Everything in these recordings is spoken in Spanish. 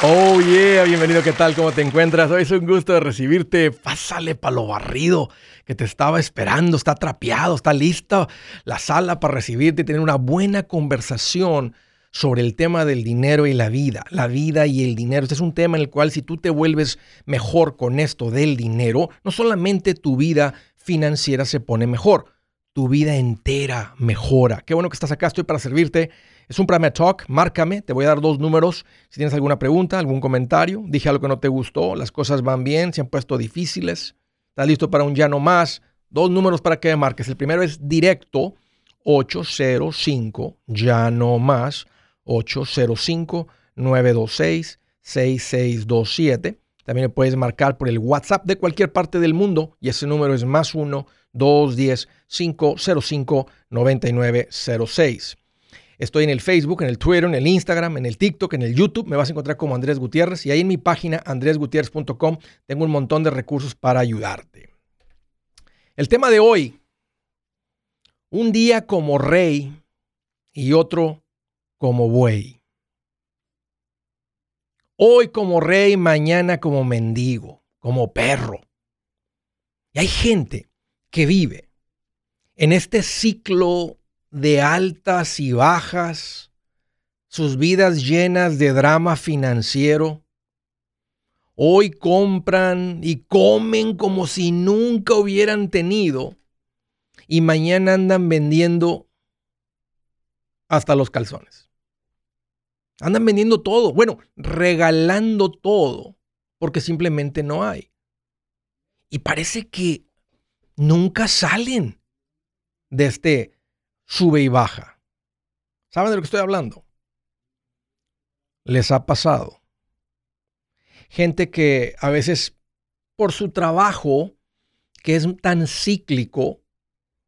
Oh yeah, bienvenido, ¿qué tal? ¿Cómo te encuentras? Hoy es un gusto de recibirte. Pásale para lo barrido que te estaba esperando, está trapeado, está lista la sala para recibirte y tener una buena conversación sobre el tema del dinero y la vida, la vida y el dinero. Este es un tema en el cual si tú te vuelves mejor con esto del dinero, no solamente tu vida financiera se pone mejor, tu vida entera mejora. Qué bueno que estás acá, estoy para servirte. Es un Prime Talk, márcame, te voy a dar dos números si tienes alguna pregunta, algún comentario, dije algo que no te gustó, las cosas van bien, se han puesto difíciles, estás listo para un ya no más, dos números para que me marques. El primero es directo 805, ya no más, 805 926 6627. También me puedes marcar por el WhatsApp de cualquier parte del mundo y ese número es más 1 210 505 9906. Estoy en el Facebook, en el Twitter, en el Instagram, en el TikTok, en el YouTube. Me vas a encontrar como Andrés Gutiérrez. Y ahí en mi página, andresgutierrez.com, tengo un montón de recursos para ayudarte. El tema de hoy, un día como rey y otro como buey. Hoy como rey, mañana como mendigo, como perro. Y hay gente que vive en este ciclo de altas y bajas, sus vidas llenas de drama financiero. Hoy compran y comen como si nunca hubieran tenido y mañana andan vendiendo hasta los calzones. Andan vendiendo todo, bueno, regalando todo porque simplemente no hay. Y parece que nunca salen de este sube y baja. ¿Saben de lo que estoy hablando? Les ha pasado. Gente que a veces por su trabajo, que es tan cíclico,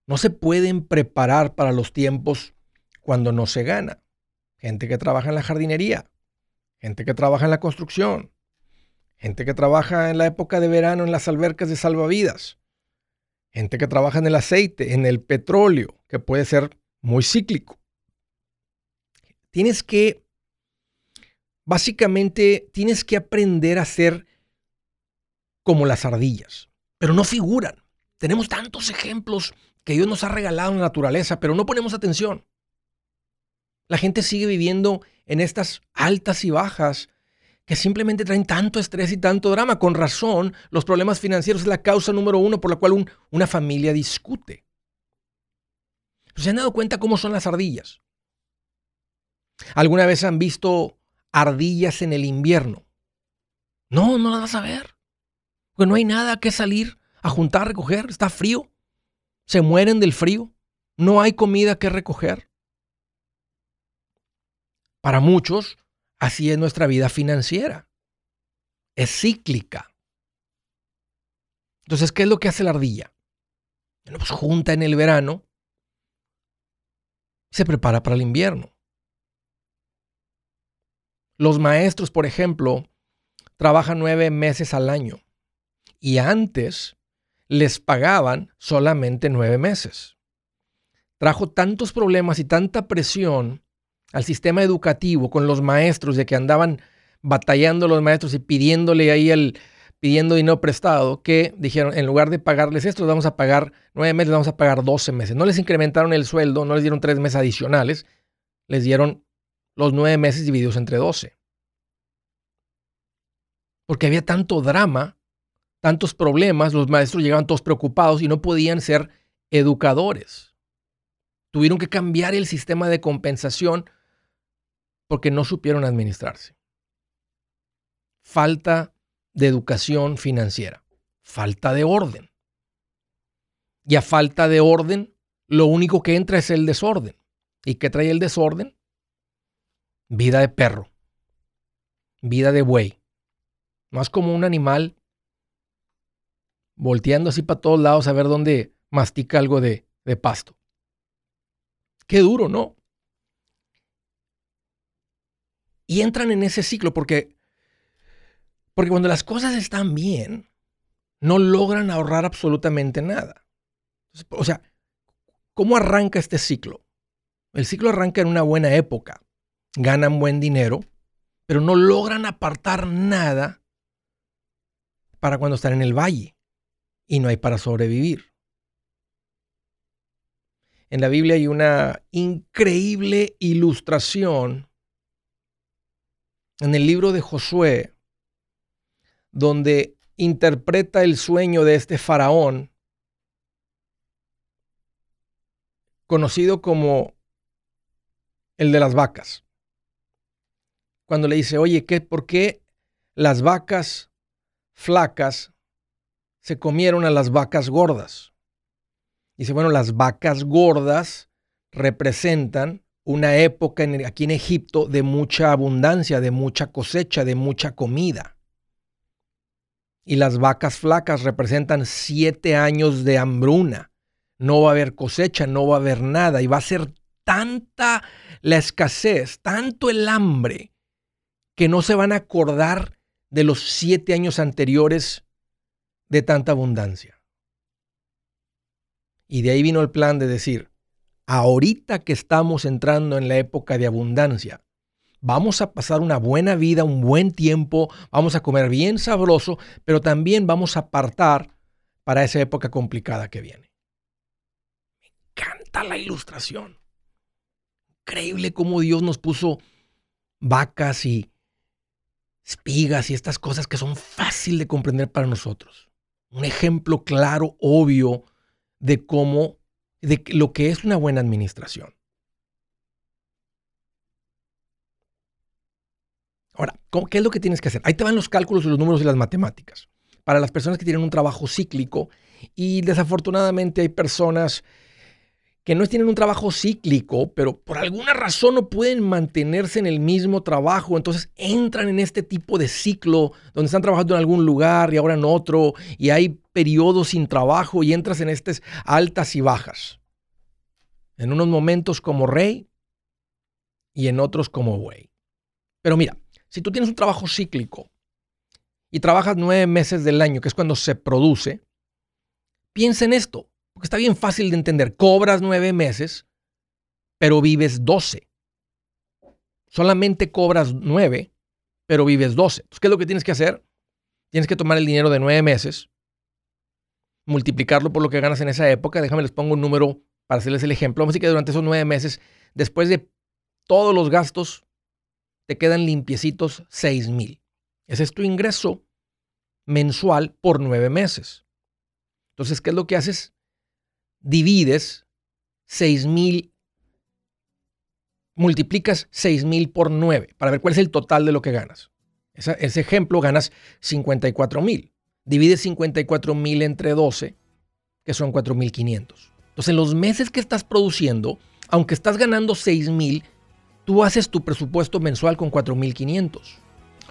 no se pueden preparar para los tiempos cuando no se gana. Gente que trabaja en la jardinería, gente que trabaja en la construcción, gente que trabaja en la época de verano en las albercas de salvavidas, gente que trabaja en el aceite, en el petróleo, que puede ser muy cíclico. Tienes que, básicamente, tienes que aprender a ser como las ardillas, pero no figuran. Tenemos tantos ejemplos que Dios nos ha regalado en la naturaleza, pero no ponemos atención. La gente sigue viviendo en estas altas y bajas que simplemente traen tanto estrés y tanto drama. Con razón, los problemas financieros es la causa número uno por la cual una familia discute. ¿Se han dado cuenta cómo son las ardillas? ¿Alguna vez han visto ardillas en el invierno? No, no las vas a ver. Porque no hay nada que salir a juntar, a recoger. Está frío. Se mueren del frío. No hay comida que recoger. Para muchos, así es nuestra vida financiera. Es cíclica. Entonces, ¿qué es lo que hace la ardilla? Bueno, pues junta en el verano se prepara para el invierno. Los maestros, por ejemplo, trabajan nueve meses al año y antes les pagaban solamente nueve meses. Trajo tantos problemas y tanta presión al sistema educativo con los maestros de que andaban batallando los maestros y pidiéndole ahí el, pidiendo dinero prestado que dijeron, en lugar de pagarles esto, vamos a pagar nueve meses, vamos a pagar doce meses. No les incrementaron el sueldo, no les dieron tres meses adicionales, les dieron los nueve meses divididos entre doce. Porque había tanto drama, tantos problemas, los maestros llegaban todos preocupados y no podían ser educadores. Tuvieron que cambiar el sistema de compensación porque no supieron administrarse. Falta de educación financiera. Falta de orden. Y a falta de orden, lo único que entra es el desorden. ¿Y qué trae el desorden? Vida de perro. Vida de buey. Más como un animal volteando así para todos lados a ver dónde mastica algo de, de pasto. Qué duro, ¿no? Y entran en ese ciclo porque porque cuando las cosas están bien, no logran ahorrar absolutamente nada. O sea, ¿cómo arranca este ciclo? El ciclo arranca en una buena época. Ganan buen dinero, pero no logran apartar nada para cuando están en el valle y no hay para sobrevivir. En la Biblia hay una increíble ilustración en el libro de Josué, donde interpreta el sueño de este faraón, conocido como el de las vacas. Cuando le dice, oye, ¿qué, ¿por qué las vacas flacas se comieron a las vacas gordas? Dice, bueno, las vacas gordas representan una época aquí en Egipto de mucha abundancia, de mucha cosecha, de mucha comida. Y las vacas flacas representan siete años de hambruna. No va a haber cosecha, no va a haber nada. Y va a ser tanta la escasez, tanto el hambre, que no se van a acordar de los siete años anteriores de tanta abundancia. Y de ahí vino el plan de decir, ahorita que estamos entrando en la época de abundancia, vamos a pasar una buena vida, un buen tiempo, vamos a comer bien sabroso, pero también vamos a apartar para esa época complicada que viene. Me encanta la ilustración. Increíble cómo Dios nos puso vacas y espigas y estas cosas que son fácil de comprender para nosotros. Un ejemplo claro, obvio, de cómo, de lo que es una buena administración. Ahora, ¿qué es lo que tienes que hacer? Ahí te van los cálculos y los números y las matemáticas. Para las personas que tienen un trabajo cíclico y desafortunadamente hay personas que no tienen un trabajo cíclico, pero por alguna razón no pueden mantenerse en el mismo trabajo, entonces entran en este tipo de ciclo donde están trabajando en algún lugar y ahora en otro, y hay periodos sin trabajo y entras en estas altas y bajas. En unos momentos como rey y en otros como buey. Pero mira, si tú tienes un trabajo cíclico y trabajas nueve meses del año, que es cuando se produce, piensa en esto, porque está bien fácil de entender. Cobras nueve meses, pero vives doce. Solamente cobras nueve, pero vives doce. Entonces, ¿qué es lo que tienes que hacer? Tienes que tomar el dinero de nueve meses, multiplicarlo por lo que ganas en esa época. Déjame les pongo un número para hacerles el ejemplo. Vamos a decir que durante esos nueve meses, después de todos los gastos, te quedan limpiecitos 6 mil. Ese es tu ingreso mensual por nueve meses. Entonces, ¿qué es lo que haces? Divides 6 mil, multiplicas 6 mil por 9 para ver cuál es el total de lo que ganas. ese ejemplo ganas 54 mil. Divides 54 mil entre 12, que son 4 mil 500. Entonces, en los meses que estás produciendo, aunque estás ganando 6 mil, tú haces tu presupuesto mensual con 4.500.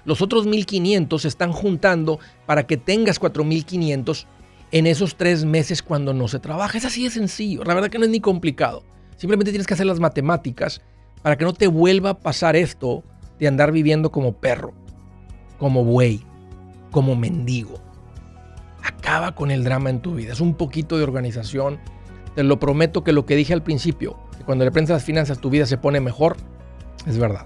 Los otros 1.500 se están juntando para que tengas 4.500 en esos tres meses cuando no se trabaja. Es así de sencillo. La verdad que no es ni complicado. Simplemente tienes que hacer las matemáticas para que no te vuelva a pasar esto de andar viviendo como perro, como buey, como mendigo. Acaba con el drama en tu vida. Es un poquito de organización. Te lo prometo que lo que dije al principio, que cuando le prendes las finanzas tu vida se pone mejor, es verdad.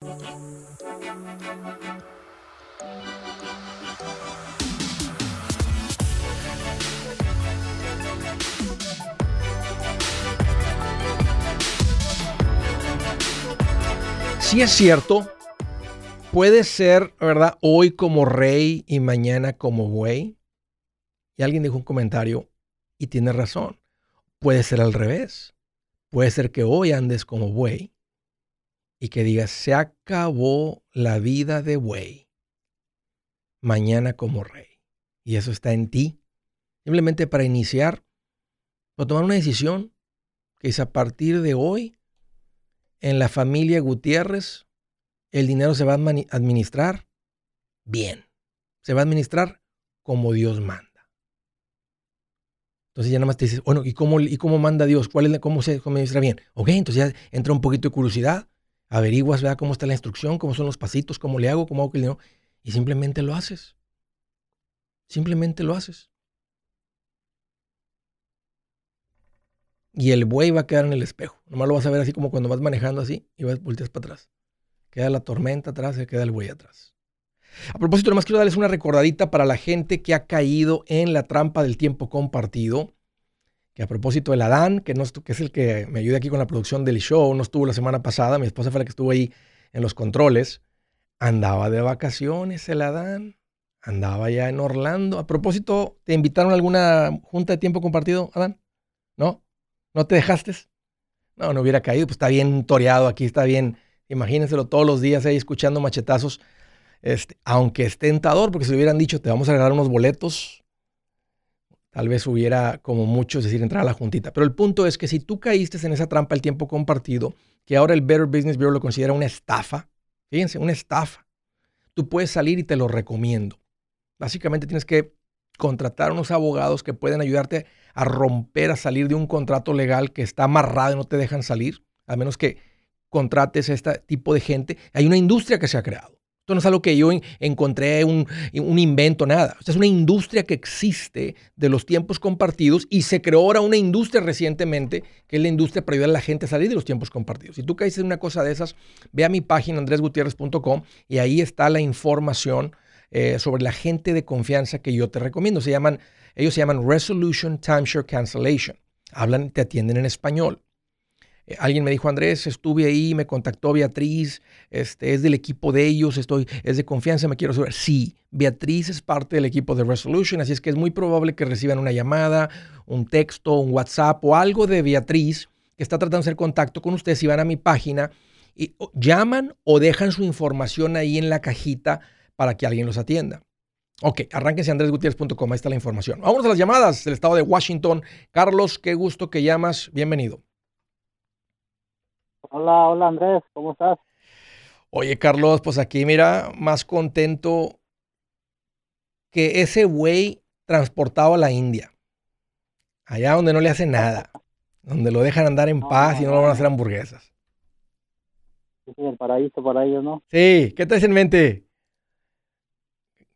Si es cierto, puede ser, ¿verdad? Hoy como rey y mañana como buey. Y alguien dijo un comentario y tiene razón. Puede ser al revés. Puede ser que hoy andes como buey y que digas, se acabó la vida de buey. Mañana como rey. Y eso está en ti. Simplemente para iniciar, para tomar una decisión que es a partir de hoy en la familia Gutiérrez, el dinero se va a administrar bien. Se va a administrar como Dios manda. Entonces ya nada más te dices, bueno, ¿y cómo, y cómo manda Dios? ¿Cuál ¿Cómo se administra bien? Ok, entonces ya entra un poquito de curiosidad, averiguas, vea cómo está la instrucción, cómo son los pasitos, cómo le hago, cómo hago que el dinero, y simplemente lo haces. Simplemente lo haces. Y el buey va a quedar en el espejo. Nomás lo vas a ver así como cuando vas manejando así y vas, volteas para atrás. Queda la tormenta atrás y queda el buey atrás. A propósito, nomás quiero darles una recordadita para la gente que ha caído en la trampa del tiempo compartido. Que a propósito del Adán, que, no, que es el que me ayuda aquí con la producción del show, no estuvo la semana pasada, mi esposa fue la que estuvo ahí en los controles. Andaba de vacaciones el Adán, andaba ya en Orlando. A propósito, ¿te invitaron a alguna junta de tiempo compartido, Adán? ¿No? ¿No te dejaste? No, no hubiera caído, pues está bien toreado aquí, está bien. Imagínenselo todos los días ahí escuchando machetazos. Este, aunque es tentador, porque si hubieran dicho, te vamos a regalar unos boletos, tal vez hubiera como mucho, es decir, entrar a la juntita. Pero el punto es que si tú caíste en esa trampa el tiempo compartido, que ahora el Better Business Bureau lo considera una estafa, fíjense, una estafa, tú puedes salir y te lo recomiendo. Básicamente tienes que contratar unos abogados que pueden ayudarte a romper, a salir de un contrato legal que está amarrado y no te dejan salir, a menos que contrates a este tipo de gente. Hay una industria que se ha creado. Esto no es algo que yo encontré un, invento, nada. Esta es una industria que existe de los tiempos compartidos y se creó ahora una industria recientemente, que es la industria para ayudar a la gente a salir de los tiempos compartidos. Si tú caes en una cosa de esas, ve a mi página andresgutierrez.com y ahí está la información eh, sobre la gente de confianza que yo te recomiendo. Se llaman, ellos se llaman Resolution Timeshare Cancellation. Hablan, te atienden en español. Eh, alguien me dijo, Andrés, estuve ahí, me contactó Beatriz, este, es del equipo de ellos, estoy, es de confianza, me quiero saber. Sí, Beatriz es parte del equipo de Resolution, así es que es muy probable que reciban una llamada, un texto, un WhatsApp o algo de Beatriz que está tratando de hacer contacto con ustedes. Si van a mi página y llaman o dejan su información ahí en la cajita para que alguien los atienda. Ok, arránquense andresgutierrez.com, ahí está la información. Vamos a las llamadas del estado de Washington. Carlos, qué gusto que llamas, bienvenido. Hola, hola Andrés, ¿cómo estás? Oye, Carlos, pues aquí mira, más contento que ese güey transportado a la India. Allá donde no le hace nada. Donde lo dejan andar en paz y no lo van a hacer hamburguesas. Sí, el paraíso para ellos, ¿no? Sí, ¿qué traes en mente?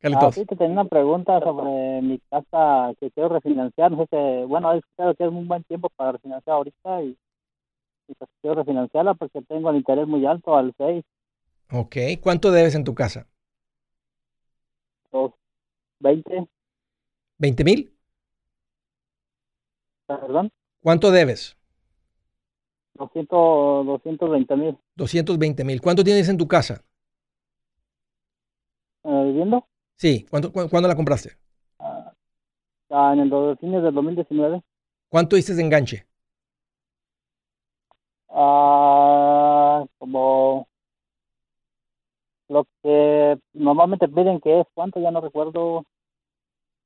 Ah, sí, te tenía una pregunta sobre mi casa que quiero refinanciar. No sé si, bueno, he escuchado que es un buen tiempo para refinanciar ahorita y, pues quiero refinanciarla porque tengo el interés muy alto al 6. Ok, ¿cuánto debes en tu casa? Dos, 20. ¿20 mil? ¿Perdón? ¿Cuánto debes? 200, 220 mil. 220 mil. ¿Cuánto tienes en tu casa? viviendo. Sí, ¿cuándo, cuándo la compraste? Ah, en el fines del 2019. ¿Cuánto hiciste de enganche? Ah, como lo que normalmente piden que es, ¿cuánto? Ya no recuerdo.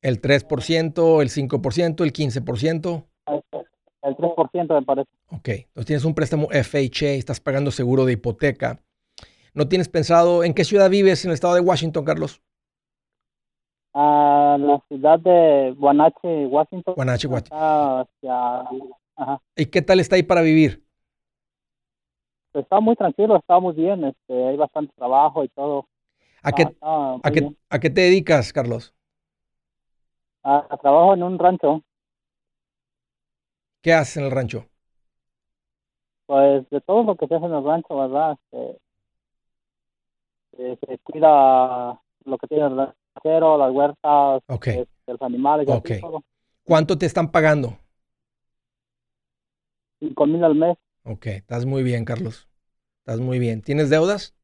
¿El 3%, el 5%, el 15%? El 3% me parece. Ok, entonces tienes un préstamo FHA, estás pagando seguro de hipoteca. ¿No tienes pensado en qué ciudad vives en el estado de Washington, Carlos? A la ciudad de Guanache, Washington. Guanache, Washington. ¿Y qué tal está ahí para vivir? Pues está muy tranquilo, está muy bien, este, hay bastante trabajo y todo. ¿A qué, a, qué, te dedicas, Carlos? A, trabajo en un rancho. ¿Qué haces en el rancho? Pues de todo lo que se hace en el rancho, ¿verdad? Este, eh, se cuida lo que tiene el ranchero, las huertas, okay. Este, los animales. Okay. ¿Cuánto te están pagando? Cinco mil al mes. Ok, estás muy bien, Carlos. Estás muy bien. ¿Tienes deudas?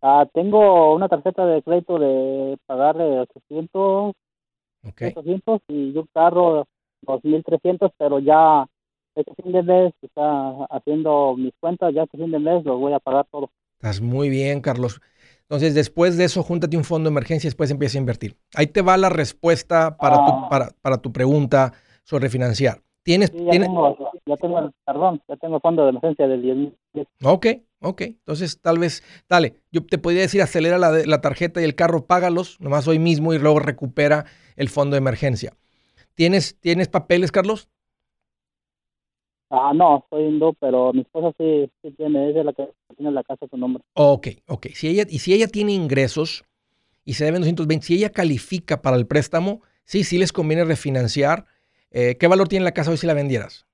Ah, tengo una tarjeta de crédito de pagar de 800, okay. 800 y un carro 2300, pero ya este fin de mes está haciendo mis cuentas, ya este fin de mes los voy a pagar todo. Estás muy bien, Carlos. Entonces, después de eso, júntate un fondo de emergencia y después empieza a invertir. Ahí te va la respuesta para, tu, ah. para, para tu pregunta sobre financiar. ¿Tienes, Tengo, ya tengo, perdón, ya tengo fondo de emergencia del 10 Ok, ok. Entonces, tal vez, dale, yo te podría decir, acelera la, la tarjeta y el carro, págalos, nomás hoy mismo y luego recupera el fondo de emergencia. ¿Tienes, ¿tienes papeles, Carlos? Ah, no, soy hindú, pero mi esposa sí, sí tiene, ella es la que tiene la casa su nombre. Ok, ok. Si ella, y si ella tiene ingresos y se deben 220, si ella califica para el préstamo, sí, sí les conviene refinanciar eh, ¿Qué valor tiene la casa hoy si la vendieras?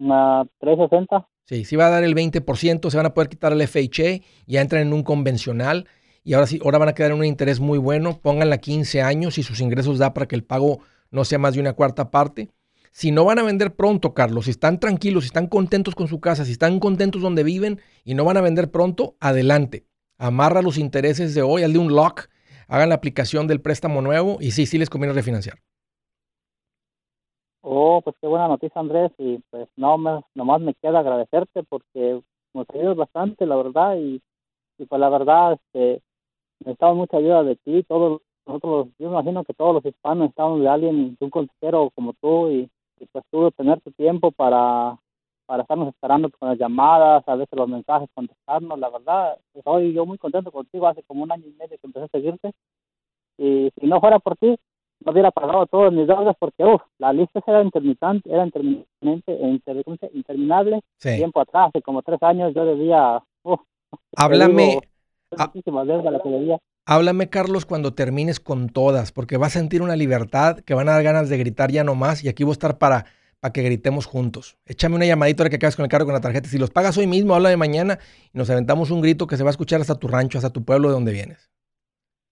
Una 360. Sí, sí va a dar el 20%, se van a poder quitar el FHA, ya entran en un convencional y ahora sí, ahora van a quedar en un interés muy bueno, pónganla 15 años y sus ingresos da para que el pago no sea más de una cuarta parte. Si no van a vender pronto, Carlos, si están tranquilos, si están contentos con su casa, si están contentos donde viven y no van a vender pronto, adelante. Amarra los intereses de hoy, de un lock, hagan la aplicación del préstamo nuevo y sí, sí les conviene refinanciar. Oh, pues qué buena noticia, Andrés. Y pues no, me, nomás me queda agradecerte porque nos ayudas bastante, la verdad. Y, y pues la verdad, este, necesitamos mucha ayuda de ti. Todos nosotros, yo imagino que todos los hispanos necesitamos de alguien, de un consejero como tú. Y, pues tú tener tu tiempo para, para estarnos esperando con las llamadas, a veces los mensajes, contestarnos. La verdad, estoy yo muy contento contigo. Hace como un año y medio que empecé a seguirte. Y si no fuera por ti, hubiera pagado todos mis deudas porque uf, la lista era intermitente, era interminable, interminable. Tiempo atrás, hace como tres años yo debía... Uf, háblame, deuda la que debía. háblame Carlos cuando termines con todas, porque vas a sentir una libertad que van a dar ganas de gritar ya no más y aquí voy a estar para, para que gritemos juntos. Échame una llamadita ahora que acabas con el cargo con la tarjeta. Si los pagas hoy mismo, habla de mañana y nos aventamos un grito que se va a escuchar hasta tu rancho, hasta tu pueblo de donde vienes.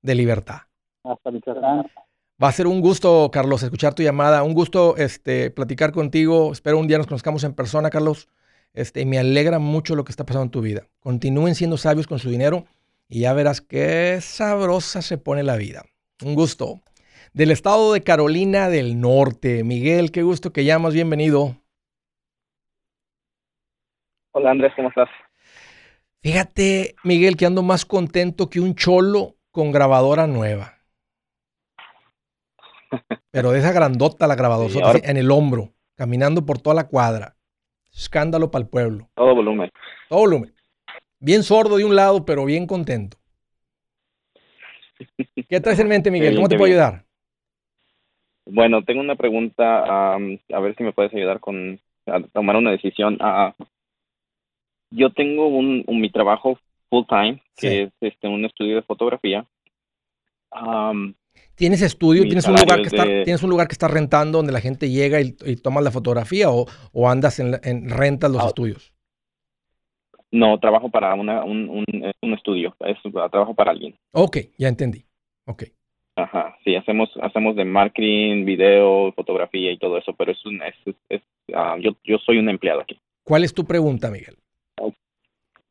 De libertad. Hasta Michoacán. Va a ser un gusto, Carlos, escuchar tu llamada. Un gusto este, platicar contigo. Espero un día nos conozcamos en persona, Carlos. Este, me alegra mucho lo que está pasando en tu vida. Continúen siendo sabios con su dinero y ya verás qué sabrosa se pone la vida. Un gusto. Del estado de Carolina del Norte. Miguel, qué gusto que llamas. Bienvenido. Hola Andrés, ¿cómo estás? Fíjate, Miguel, que ando más contento que un cholo con grabadora nueva. Pero de esa grandota la grabadora en el hombro, caminando por toda la cuadra. Escándalo para el pueblo. Todo volumen. Todo volumen. Bien sordo de un lado, pero bien contento. ¿Qué traes en mente, Miguel? ¿Cómo te puedo ayudar? Bueno, tengo una pregunta, a ver si me puedes ayudar con a tomar una decisión. Uh, yo tengo un, mi trabajo full time, que es este, un estudio de fotografía. ¿Tienes estudio? ¿Tienes un, lugar que está, ¿Tienes un lugar que está rentando donde la gente llega y, y tomas la fotografía o, o andas en, en rentas los ah. estudios? No, trabajo para una, un, un, un, estudio, es, trabajo para alguien. Ok, ya entendí. Ok. Ajá, sí, hacemos hacemos de marketing, video, fotografía y todo eso, pero es un, es, es, ah, yo, yo soy un empleado aquí. ¿Cuál es tu pregunta, Miguel?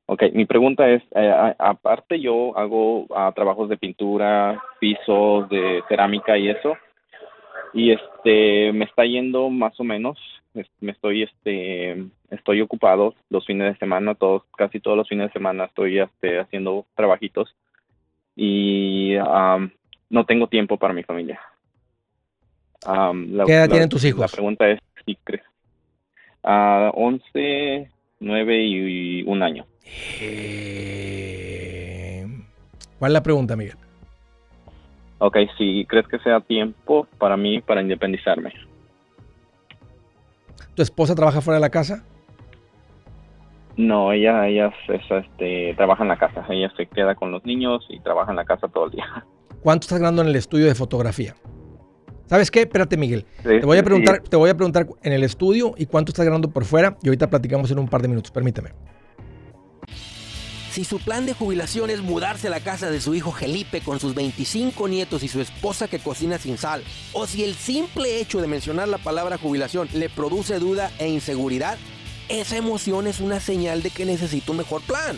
Ok, mi pregunta es, eh, aparte yo hago ah, trabajos de pintura, pisos, de cerámica y eso, y este me está yendo más o menos, me estoy este estoy ocupado los fines de semana, todos casi todos los fines de semana estoy este, haciendo trabajitos y no tengo tiempo para mi familia. la, ¿Qué edad tienen tus hijos? La pregunta es si crees. Uh, 11, 9 y, un año. Eh, ¿Cuál es la pregunta, Miguel? Ok, si crees que sea tiempo para mí para independizarme. ¿Tu esposa trabaja fuera de la casa? No, ella, ella este, trabaja en la casa. Ella se queda con los niños y trabaja en la casa todo el día. ¿Cuánto estás ganando en el estudio de fotografía? ¿Sabes qué? Espérate, Miguel. te, voy a preguntar, te voy a preguntar en el estudio y cuánto estás ganando por fuera y ahorita platicamos en un par de minutos. Permíteme. Si su plan de jubilación es mudarse a la casa de su hijo Felipe con sus 25 nietos y su esposa que cocina sin sal, o si el simple hecho de mencionar la palabra jubilación le produce duda e inseguridad, esa emoción es una señal de que necesita un mejor plan.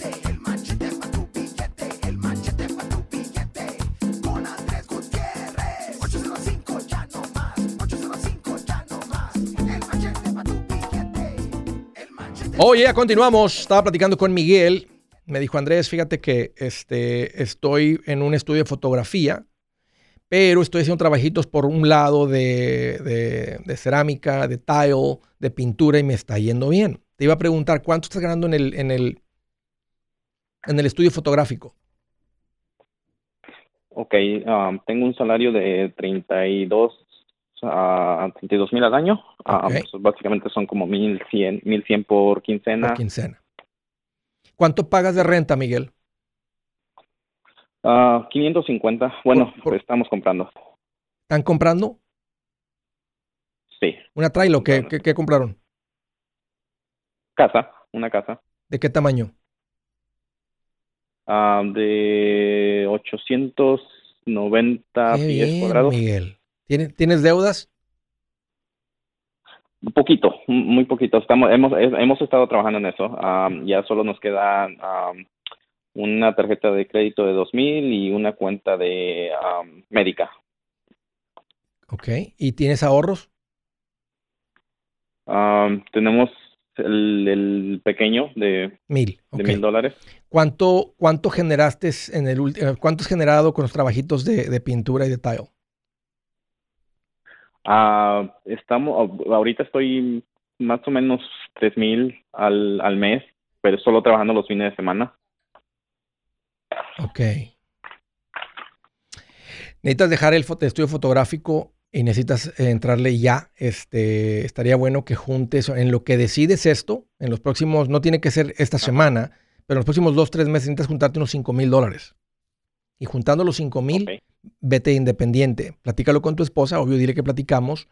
Oye, continuamos. Estaba platicando con Miguel. Me dijo Andrés, fíjate que este, estoy en un estudio de fotografía, pero estoy haciendo trabajitos por un lado de, cerámica, de tile, de pintura y me está yendo bien. Te iba a preguntar, ¿cuánto estás ganando en el, en el, en el estudio fotográfico? Ok, um, tengo un salario de 32 a 32 mil al año. Pues, básicamente son como 1100, 1100 por quincena. Por quincena. ¿Cuánto pagas de renta, Miguel? 550. Ah, bueno, pues estamos comprando. ¿Están comprando? Sí. ¿Una trailer? ¿Qué, qué, qué compraron? Casa, una casa. ¿De qué tamaño? Ah, de 890 pies cuadrados. Miguel. ¿Tienes, deudas? Un poquito, muy poquito. Estamos, hemos, hemos estado trabajando en eso. ya solo nos queda una tarjeta de crédito de 2000 y una cuenta de médica. Ok. ¿Y tienes ahorros? tenemos el, pequeño de mil, de mil dólares. ¿Cuánto, ¿Cuánto generaste en el eh, cuánto has generado con los trabajitos de, de pintura y de tile? Ah, estamos, ahorita estoy más o menos tres mil al, al mes, pero solo trabajando los fines de semana. Ok. Necesitas dejar el estudio fotográfico y necesitas entrarle ya. Este, estaría bueno que juntes, en lo que decides esto, en los próximos, no tiene que ser esta semana, pero en los próximos dos, tres meses necesitas juntarte unos cinco mil dólares. Y juntando los cinco mil, vete independiente. Platícalo con tu esposa, obvio, dile que platicamos.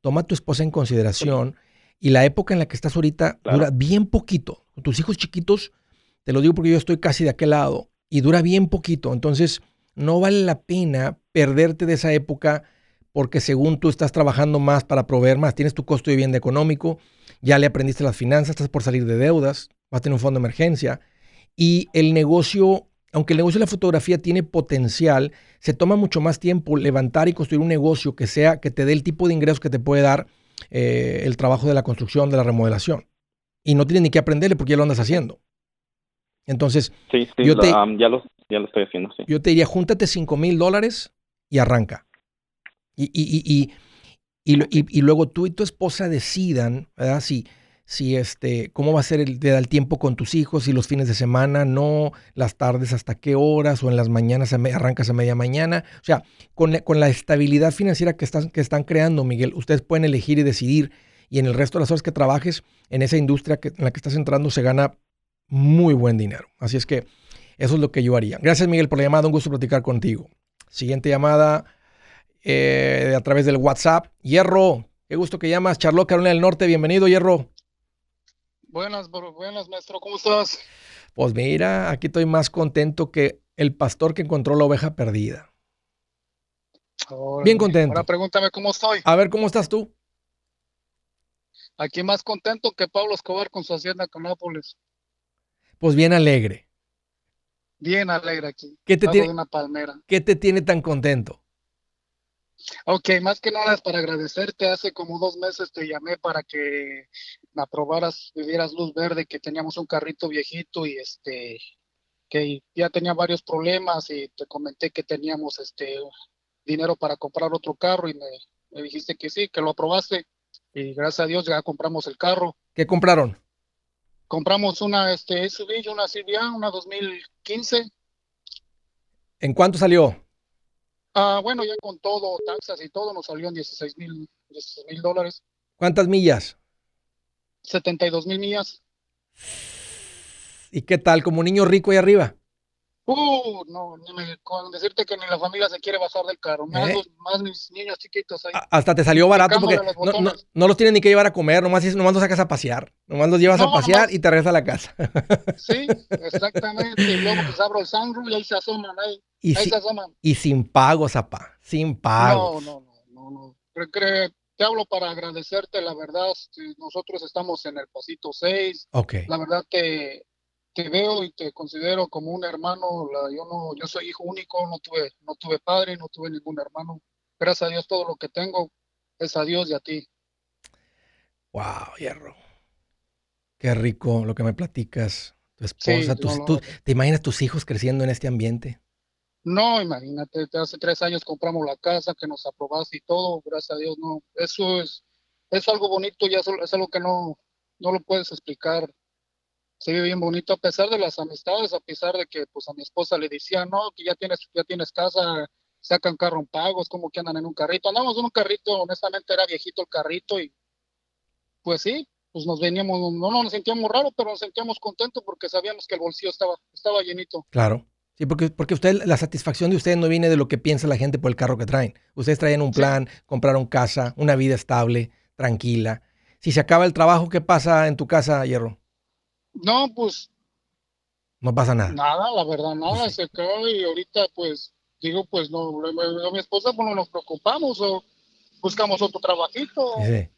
Toma a tu esposa en consideración. Y la época en la que estás ahorita dura bien poquito. Tus hijos chiquitos, te lo digo porque yo estoy casi de aquel lado, y dura bien poquito. Entonces, no vale la pena perderte de esa época porque según tú estás trabajando más para proveer más, tienes tu costo de vivienda económico, ya le aprendiste las finanzas, estás por salir de deudas, vas a tener un fondo de emergencia y el negocio aunque el negocio de la fotografía tiene potencial, se toma mucho más tiempo levantar y construir un negocio que sea, que te dé el tipo de ingresos que te puede dar eh, el trabajo de la construcción, de la remodelación. Y no tienes ni que aprenderle porque ya lo andas haciendo. Entonces, yo ya, lo, estoy haciendo. Yo te diría, júntate 5 mil dólares y arranca. Y, y, y, y, luego tú y tu esposa decidan, ¿verdad? Si, si este, cómo va a ser el, el tiempo con tus hijos, si los fines de semana, no, las tardes hasta qué horas o en las mañanas arrancas a media mañana. O sea, con, la estabilidad financiera que están, que están creando, Miguel, ustedes pueden elegir y decidir y en el resto de las horas que trabajes en esa industria que, en la que estás entrando se gana muy buen dinero. Así es que eso es lo que yo haría. Gracias, Miguel, por la llamada. Un gusto platicar contigo. Siguiente llamada eh, a través del WhatsApp. Hierro, qué gusto que llamas. Charlotte, Carolina del Norte. Bienvenido, Hierro. Buenas, buenas, maestro. ¿Cómo estás? Pues mira, aquí estoy más contento que el pastor que encontró la oveja perdida. Bien contento. Ahora pregúntame cómo estoy. A ver, ¿cómo estás tú? Aquí más contento que Pablo Escobar con su hacienda Canápolis. Pues bien alegre. Bien alegre aquí. ¿Qué te, tiene, una palmera. ¿Qué te tiene tan contento? Ok, más que nada es para agradecerte. Hace como dos meses te llamé para que me aprobaras, me dieras luz verde, que teníamos un carrito viejito y este, que ya tenía varios problemas y te comenté que teníamos este dinero para comprar otro carro y me, me dijiste que sí, que lo aprobaste y gracias a Dios ya compramos el carro. ¿Qué compraron? Compramos una este, SUV, una CBA, una 2015. ¿En cuánto salió? Ah, bueno, ya con todo, taxas y todo, nos salió en 16 mil dólares. ¿Cuántas millas? 72 mil millas. ¿Y qué tal? ¿Como niño rico ahí arriba? Uh, no, ni me, con decirte que ni la familia se quiere bajar del carro, más, ¿Eh? más mis niños chiquitos ahí. Hasta te salió barato porque no, los tienen ni que llevar a comer, nomás, nomás los sacas a pasear, nomás los llevas a pasear y te regresas a la casa. Sí, exactamente, y luego pues abro el sunroof y ahí se asoman, ahí, y ahí se asoman. Y sin pago, zapá, sin pago. No, no, no, no, no. te hablo para agradecerte, la verdad, nosotros estamos en el pasito 6. Ok. La verdad que te veo y te considero como un hermano. yo no, yo soy hijo único, no tuve, no tuve padre, no tuve ningún hermano. Gracias a Dios todo lo que tengo es a Dios y a ti. Wow, hierro. Qué rico lo que me platicas. Tu esposa, ¿te imaginas tus hijos creciendo en este ambiente? No, imagínate, hace tres años compramos la casa que nos aprobaste y todo, gracias a Dios, no, eso es, es algo bonito y eso es algo que no, no lo puedes explicar se vive bien bonito a pesar de las amistades, a pesar de que pues a mi esposa le decía, no, que ya tienes, ya tienes casa, sacan carro en pagos, como que andan en un carrito. Andamos en un carrito, honestamente era viejito el carrito y pues sí, pues nos veníamos, no, no nos sentíamos raro, pero nos sentíamos contentos porque sabíamos que el bolsillo estaba, estaba llenito. Claro. Sí, porque, porque usted, la satisfacción de ustedes no viene de lo que piensa la gente por el carro que traen. Ustedes traen un plan, compraron casa, una vida estable, tranquila. Si se acaba el trabajo, ¿qué pasa en tu casa, Hierro? No, pues. No pasa nada. Nada, la verdad, nada. Pues se acabó y ahorita, pues, digo, pues, no, mi esposa, pues, no nos preocupamos o buscamos otro trabajito. Sí.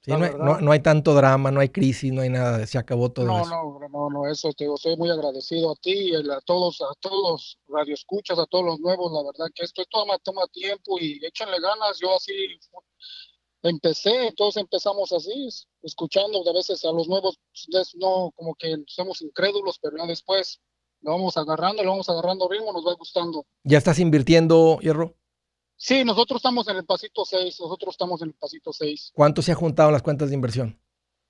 Sí, no hay, no, hay, tanto drama, no hay crisis, no hay nada, se acabó todo no, eso. No, no, no, eso te digo, soy muy agradecido a ti, a todos, a todos los radioescuchas, a todos los nuevos, la verdad que esto toma, toma tiempo y échanle ganas, yo así empecé, todos empezamos así, escuchando de veces a los nuevos, pues, no como que somos incrédulos, pero ya después lo vamos agarrando, lo vamos agarrando ritmo, nos va gustando. ¿Ya estás invirtiendo, Hierro? Sí, nosotros estamos en el pasito 6, nosotros estamos en el pasito 6. ¿Cuánto se ha juntado en las cuentas de inversión?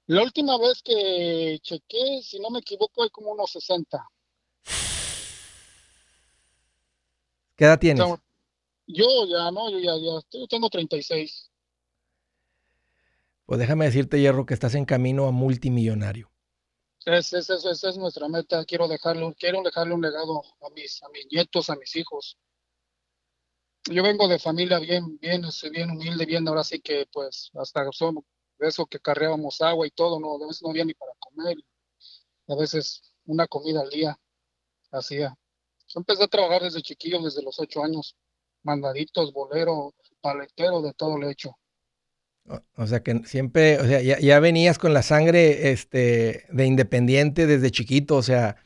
La última vez que chequé, si no me equivoco, hay como unos 60. ¿Qué edad tienes? yo ya, no, yo ya, ya, yo tengo 36. Pues déjame decirte, Hierro, que estás en camino a multimillonario. Esa es, nuestra meta. Quiero dejarle, quiero dejarle un legado a mis, a mis nietos, a mis hijos. Yo vengo de familia bien, bien, este, bien humilde, bien, ahora sí que pues hasta de eso que carreábamos agua y todo, no, a veces no había ni para comer. A veces una comida al día hacía. Yo empecé a trabajar desde chiquillo, desde los ocho años. Mandaditos, bolero, paletero, de todo lo he hecho. O sea que siempre, o sea, ya, venías con la sangre este, de independiente desde chiquito, o sea,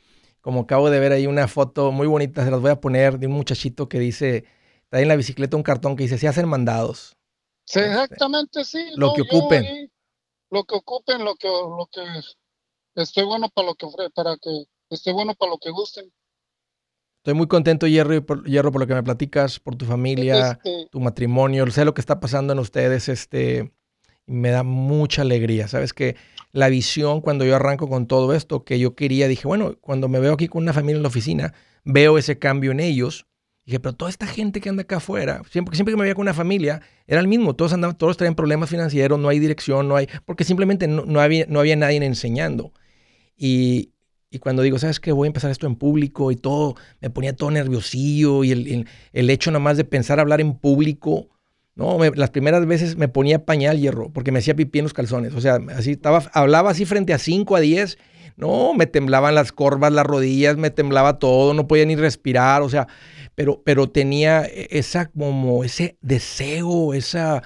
como acabo de ver ahí una foto muy bonita, se las voy a poner, de un muchachito que dice, trae en la bicicleta un cartón que dice, se hacen mandados. Sí, este, exactamente, sí. Lo que ocupen. lo que ocupen, lo que, lo que, estoy bueno para lo que, para que, estoy bueno para lo que gusten. Estoy muy contento, Hierro, por, Hierro, por lo que me platicas, por tu familia, este tu matrimonio. Sé lo que está pasando en ustedes. Este, me da mucha alegría. Sabes que la visión cuando yo arranco con todo esto que yo quería, dije, bueno, cuando me veo aquí con una familia en la oficina, veo ese cambio en ellos. Dije, pero toda esta gente que anda acá afuera, siempre, siempre que me veía con una familia, era el mismo, todos andaban, todos traían problemas financieros, no hay dirección, no hay, porque simplemente no, había, no había nadie enseñando. Y, y cuando digo, ¿sabes qué? Voy a empezar esto en público y todo, me ponía todo nerviosillo y el, el, hecho nada más de pensar hablar en público, no, las primeras veces me ponía pañal hierro porque me hacía pipí en los calzones. O sea, así estaba, hablaba así frente a 5 a 10. No, me temblaban las corvas, las rodillas, me temblaba todo, no podía ni respirar, o sea, pero, pero tenía esa como ese deseo, esa,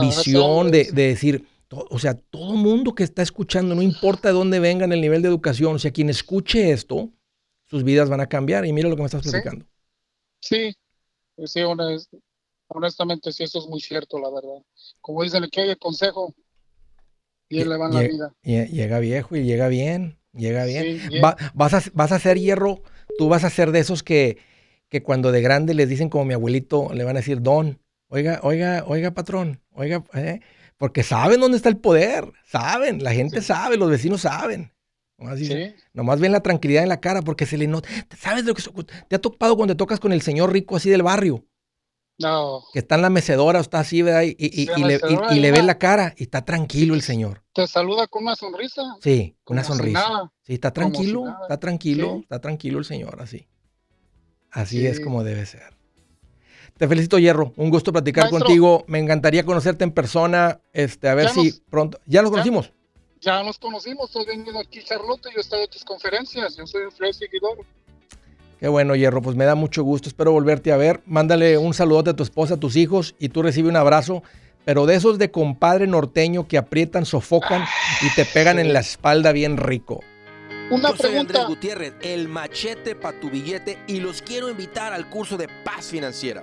visión de, de, decir, o sea, todo mundo que está escuchando, no importa de dónde vengan el nivel de educación, o sea, quien escuche esto, sus vidas van a cambiar. Y mira lo que me estás platicando. Sí, sí, honestamente, sí, eso es muy cierto, la verdad. Como dice el que oye consejo, y él le va la vida. Llega viejo y llega bien, llega bien. vas, a, vas a hacer hierro, tú vas a ser de esos que, que cuando de grande les dicen como mi abuelito, le van a decir don. Oiga, oiga, oiga, patrón, oiga, eh, porque saben dónde está el poder, saben, la gente sabe, los vecinos saben. Nomás, ven la tranquilidad en la cara porque se le nota. ¿Sabes lo que te ha topado cuando te tocas con el señor rico así del barrio? No. Que está en la mecedora o está así, ¿verdad? Y, y, le, y le, ves la cara y está tranquilo el señor. Te saluda con una sonrisa. Sí, con una sonrisa. sí, está tranquilo, está tranquilo, está tranquilo el señor, así. Así es como debe ser. Te felicito, Hierro. Un gusto platicar contigo. Me encantaría conocerte en persona. Este, a ver si pronto. ¿Ya nos conocimos? Ya nos conocimos. Estoy venido aquí, Charlotte. Yo he estado en tus conferencias. Yo soy un fiel seguidor. Qué bueno, Hierro. Pues me da mucho gusto. Espero volverte a ver. Mándale un saludote a tu esposa, a tus hijos y tú recibe un abrazo. Pero de esos de compadre norteño que aprietan, sofocan y te pegan en la espalda bien rico. Una Yo soy Andrés Gutiérrez, el machete para tu billete y los quiero invitar al curso de paz financiera.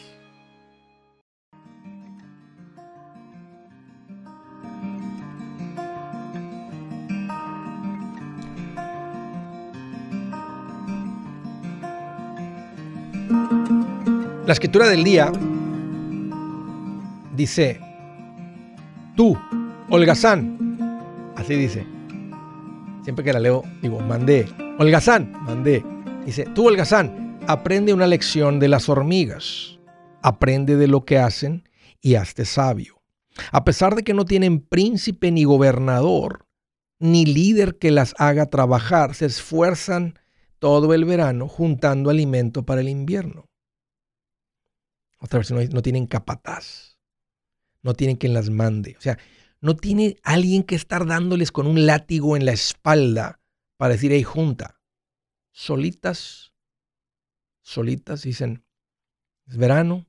La escritura del día dice, tú, holgazán, así dice. Siempre que la leo, digo, mandé. Holgazán, mandé. Dice, tú, holgazán, aprende una lección de las hormigas. Aprende de lo que hacen y hazte sabio. A pesar de que no tienen príncipe ni gobernador, ni líder que las haga trabajar, se esfuerzan todo el verano juntando alimento para el invierno. Otra vez, no, tienen capataz. No tienen quien las mande. O sea, no tiene alguien que estar dándoles con un látigo en la espalda para decir, hey, junta. Solitas, solitas dicen, es verano,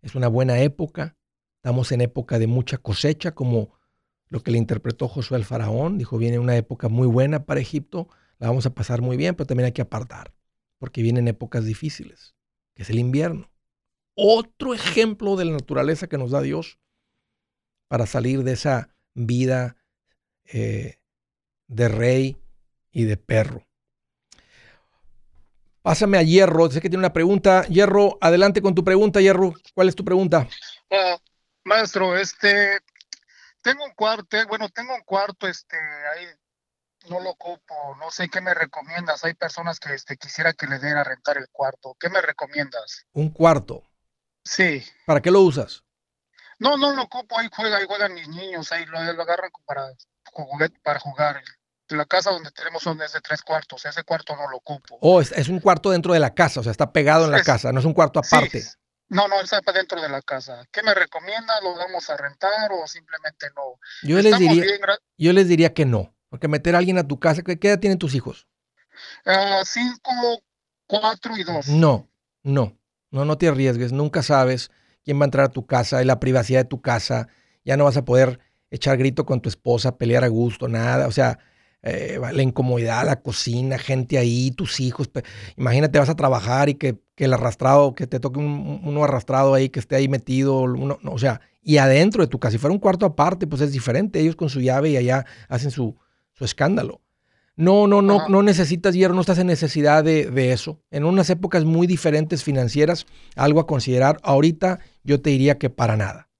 es una buena época, estamos en época de mucha cosecha, como lo que le interpretó Josué al faraón. Dijo, viene una época muy buena para Egipto, la vamos a pasar muy bien, pero también hay que apartar, porque vienen épocas difíciles, que es el invierno otro ejemplo de la naturaleza que nos da Dios para salir de esa vida eh, de rey y de perro. Pásame a Hierro, sé que tiene una pregunta. Hierro, adelante con tu pregunta, Hierro. ¿Cuál es tu pregunta? Ah, maestro, este, tengo un cuarto, bueno, tengo un cuarto, este, ahí no lo ocupo, no sé qué me recomiendas. Hay personas que este, quisiera que le den a rentar el cuarto. ¿Qué me recomiendas? Un cuarto. Sí. ¿Para qué lo usas? No, no lo ocupo, ahí juega, ahí juegan mis niños, ahí lo, agarran para, para jugar. La casa donde tenemos son de tres cuartos, ese cuarto no lo ocupo. Oh, es, un cuarto dentro de la casa, o sea, está pegado en la casa, no es un cuarto aparte. No, no, está para dentro de la casa. ¿Qué me recomienda? ¿Lo vamos a rentar o simplemente no? Yo les, diría, yo les diría que no, porque meter a alguien a tu casa, ¿qué edad tienen tus hijos? Uh, cinco, cuatro y dos. No, no, no, no te arriesgues, nunca sabes quién va a entrar a tu casa, en la privacidad de tu casa, ya no vas a poder echar grito con tu esposa, pelear a gusto, nada, o sea, eh, la incomodidad, la cocina, gente ahí, tus hijos. Imagínate, vas a trabajar y que, el arrastrado, que te toque un, uno arrastrado ahí, que esté ahí metido, uno, o sea, y adentro de tu casa, si fuera un cuarto aparte, pues es diferente, ellos con su llave y allá hacen su, su escándalo. No, no, no, no necesitas hierro, no estás en necesidad de, de, eso. En unas épocas muy diferentes financieras, algo a considerar. Ahorita yo te diría que para nada.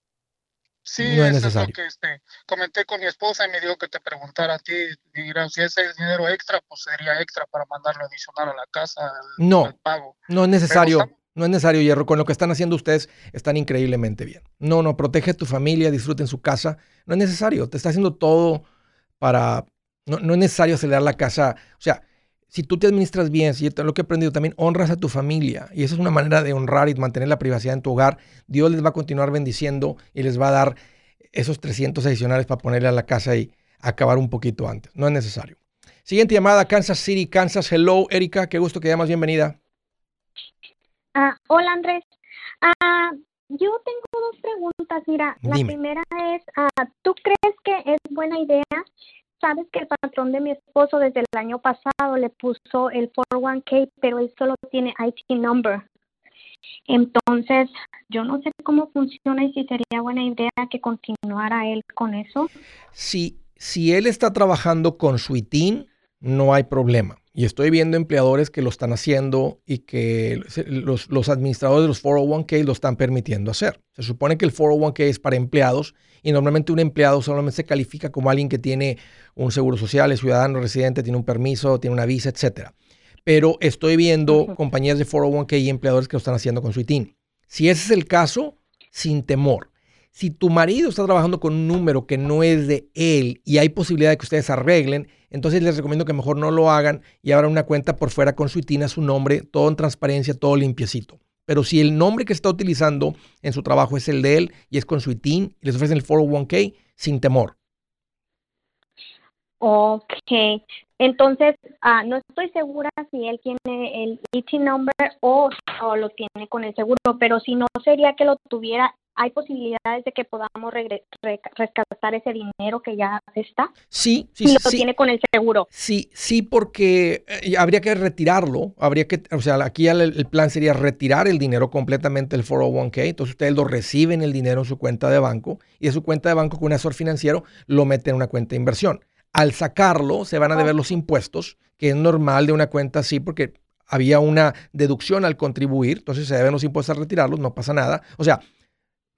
Sí, no es, necesario. lo que este, comenté con mi esposa y me dijo que te preguntara a ti, si ese es dinero extra, pues sería extra para mandarlo adicional a la casa, al, no, pago. No es necesario. No es necesario, Hierro. Con lo que están haciendo ustedes, están increíblemente bien. No, no, protege a tu familia, disfruten su casa. No es necesario. Te está haciendo todo para. No, no es necesario acelerar la casa. O sea, si tú te administras bien, si lo que he aprendido también, honras a tu familia. Y esa es una manera de honrar y mantener la privacidad en tu hogar. Dios les va a continuar bendiciendo y les va a dar esos 300 adicionales para ponerle a la casa y acabar un poquito antes. No es necesario. Siguiente llamada, Kansas City, Kansas. Hello, Erika, qué gusto que llamas, bienvenida. Ah, hola, Andrés. Ah, yo tengo dos preguntas. Mira, la primera es, ah, ¿tú crees que es buena idea sabes que el patrón de mi esposo desde el año pasado le puso el 401k, pero él solo tiene IT number. Entonces, yo no sé cómo funciona y si sería buena idea que continuara él con eso. Si, si él está trabajando con su ITIN, no hay problema. Y estoy viendo empleadores que lo están haciendo y que los, los administradores de los 401k lo están permitiendo hacer. Se supone que el 401k es para empleados y normalmente un empleado solamente se califica como alguien que tiene un seguro social, es ciudadano residente, tiene un permiso, tiene una visa, etc. Pero estoy viendo compañías de 401k y empleadores que lo están haciendo con su ITIN. Si ese es el caso, sin temor. Si tu marido está trabajando con un número que no es de él y hay posibilidad de que ustedes arreglen, entonces les recomiendo que mejor no lo hagan y abran una cuenta por fuera con su ITIN a su nombre, todo en transparencia, todo limpiecito. Pero si el nombre que está utilizando en su trabajo es el de él y es con su ITIN y les ofrecen el 401k, sin temor. Ok, entonces ah, no estoy segura si él tiene el ITIN number o, o, lo tiene con el seguro, pero si no sería que lo tuviera ¿hay posibilidades de que podamos rescatar ese dinero que ya está? Sí, sí, sí. lo tiene con el seguro. Sí, sí, porque eh, habría que retirarlo, habría que, o sea, aquí el, plan sería retirar el dinero completamente del 401k, entonces ustedes lo reciben el dinero en su cuenta de banco y de su cuenta de banco con un asesor financiero lo meten en una cuenta de inversión. Al sacarlo se van a deber los impuestos, que es normal de una cuenta así porque había una deducción al contribuir, entonces se deben los impuestos al retirarlos, no pasa nada. O sea,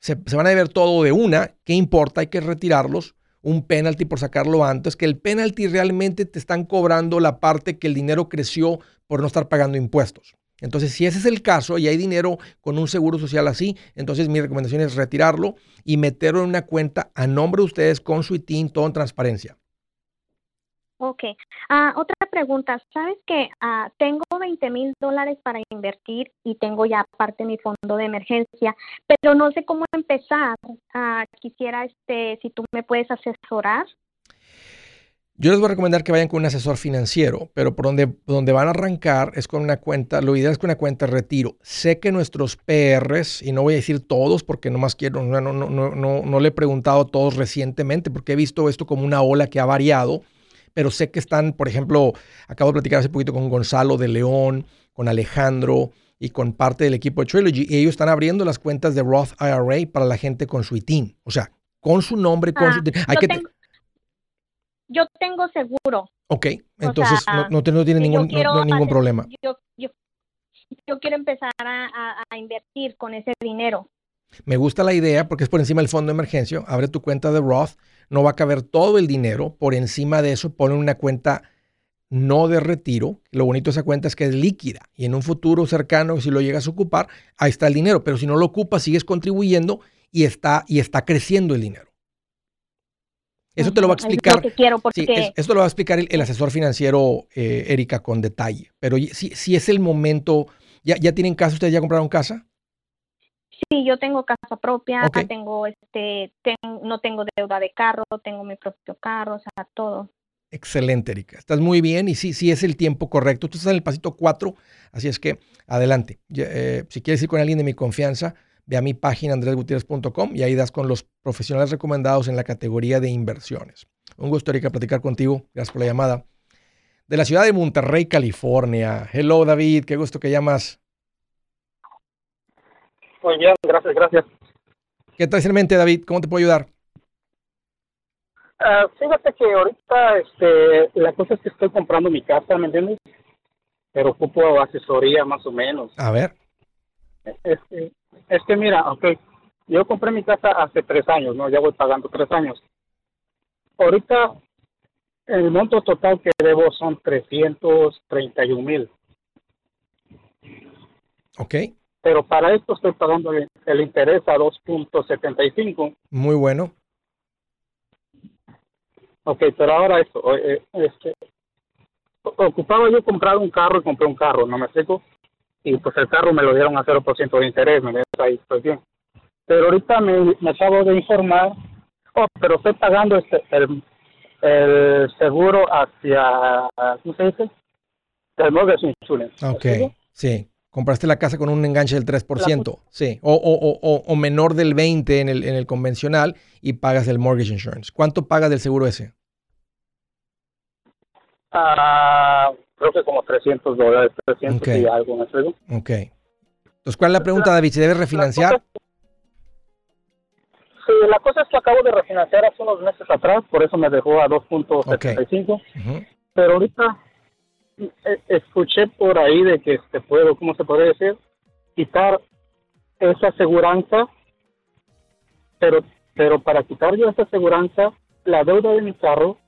se, van a deber todo de una, ¿qué importa? Hay que retirarlos. Un penalty por sacarlo antes, que el penalty realmente te están cobrando la parte que el dinero creció por no estar pagando impuestos. Entonces, si ese es el caso y hay dinero con un seguro social así, entonces mi recomendación es retirarlo y meterlo en una cuenta a nombre de ustedes con su ITIN, todo en transparencia. Ok. Ah, otra pregunta. Sabes que ah, tengo 20 mil dólares para invertir y tengo ya parte de mi fondo de emergencia, pero no sé cómo empezar. Ah, quisiera, este, si tú me puedes asesorar. Yo les voy a recomendar que vayan con un asesor financiero, pero por donde, donde van a arrancar es con una cuenta, lo ideal es con una cuenta de retiro. Sé que nuestros PRs, y no voy a decir todos porque nomás quiero, no, no, no, no, no le he preguntado a todos recientemente porque he visto esto como una ola que ha variado pero sé que están, por ejemplo, acabo de platicar hace poquito con Gonzalo de León, con Alejandro y con parte del equipo de Trilogy, y ellos están abriendo las cuentas de Roth IRA para la gente con su ITIN, o sea, con su nombre, con su ITIN. Hay yo, que tengo, yo tengo seguro. Ok, entonces no, no, tiene ningún, ningún problema. Yo, yo, quiero empezar a, a invertir con ese dinero. Me gusta la idea porque es por encima del fondo de emergencia. Abre tu cuenta de Roth no va a caber todo el dinero. Por encima de eso, ponen una cuenta no de retiro. Lo bonito de esa cuenta es que es líquida y en un futuro cercano, si lo llegas a ocupar, ahí está el dinero. Pero si no lo ocupas, sigues contribuyendo y está, y está creciendo el dinero. Eso te lo va a explicar. esto lo va a explicar el, asesor financiero, eh, Erika, con detalle. Pero si, si es el momento, ¿ya, ¿ya tienen casa? ¿Ustedes ya compraron casa? Sí, yo tengo casa propia, tengo este, no tengo deuda de carro, tengo mi propio carro, o sea, todo. Excelente, Erika. Estás muy bien y sí, sí es el tiempo correcto. Tú estás en el pasito 4, así es que adelante. Eh, si quieres ir con alguien de mi confianza, ve a mi página andresgutierrez.com y ahí das con los profesionales recomendados en la categoría de inversiones. Un gusto, Erika, platicar contigo. Gracias por la llamada. De la ciudad de Monterrey, California. Hello, David. Qué gusto que llamas. Muy bien, gracias, gracias. ¿Qué tal en mente, David? ¿Cómo te puedo ayudar? Uh, fíjate que ahorita este, la cosa es que estoy comprando mi casa, ¿me entiendes? Pero ocupo asesoría más o menos. A ver. Es, es que mira, ok, yo compré mi casa hace tres años, ¿no? Ya voy pagando tres años. Ahorita el monto total que debo son 331 mil. Ok pero para esto estoy pagando el, interés a 2.75. Muy bueno. Ok, pero ahora esto, eh, este, ocupaba yo comprar un carro y compré un carro, ¿no me explico? Y pues el carro me lo dieron a 0% de interés, me ahí estoy bien. Pero ahorita me, me acabo de informar, oh, pero estoy pagando este, el, el seguro hacia, ¿cómo se dice? El mortgage insurance. Ok, sí. Compraste la casa con un enganche del 3%, sí, o, o, o, o, menor del 20% en el, en el convencional y pagas el mortgage insurance. ¿Cuánto pagas del seguro ese? Ah, creo que como 300 dólares, 300 y algo, ¿me explico? Ok. Entonces, ¿cuál es la pregunta, David? ¿Se debe refinanciar? sí, la cosa es que acabo de refinanciar hace unos meses atrás, por eso me dejó a 2.75. Pero ahorita escuché por ahí de que se puede, ¿cómo se puede decir? Quitar esa aseguranza, pero, pero para quitar yo esa aseguranza, la deuda de mi carro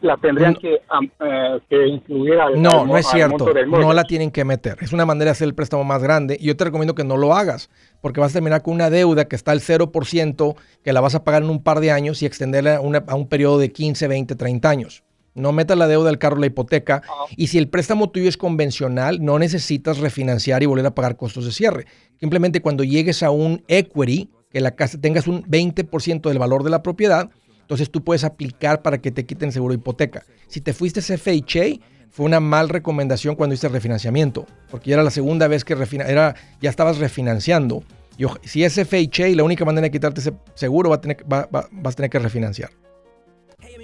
la tendrían que, eh, que, incluir al No, no es cierto. No la tienen que meter. Es una manera de hacer el préstamo más grande. Y yo te recomiendo que no lo hagas, porque vas a terminar con una deuda que está al 0%, que la vas a pagar en un par de años y extenderla a un periodo de 15, 20, 30 años. No metas la deuda del carro, la hipoteca. Y si el préstamo tuyo es convencional, no necesitas refinanciar y volver a pagar costos de cierre. Simplemente cuando llegues a un equity, que la casa tengas un 20% del valor de la propiedad, entonces tú puedes aplicar para que te quiten seguro de hipoteca. Si te fuiste a FHA, fue una mal recomendación cuando hiciste refinanciamiento, porque ya era la segunda vez que era, ya estabas refinanciando. Y si es FHA, la única manera de quitarte ese seguro va a tener, vas a tener que refinanciar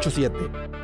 8-7.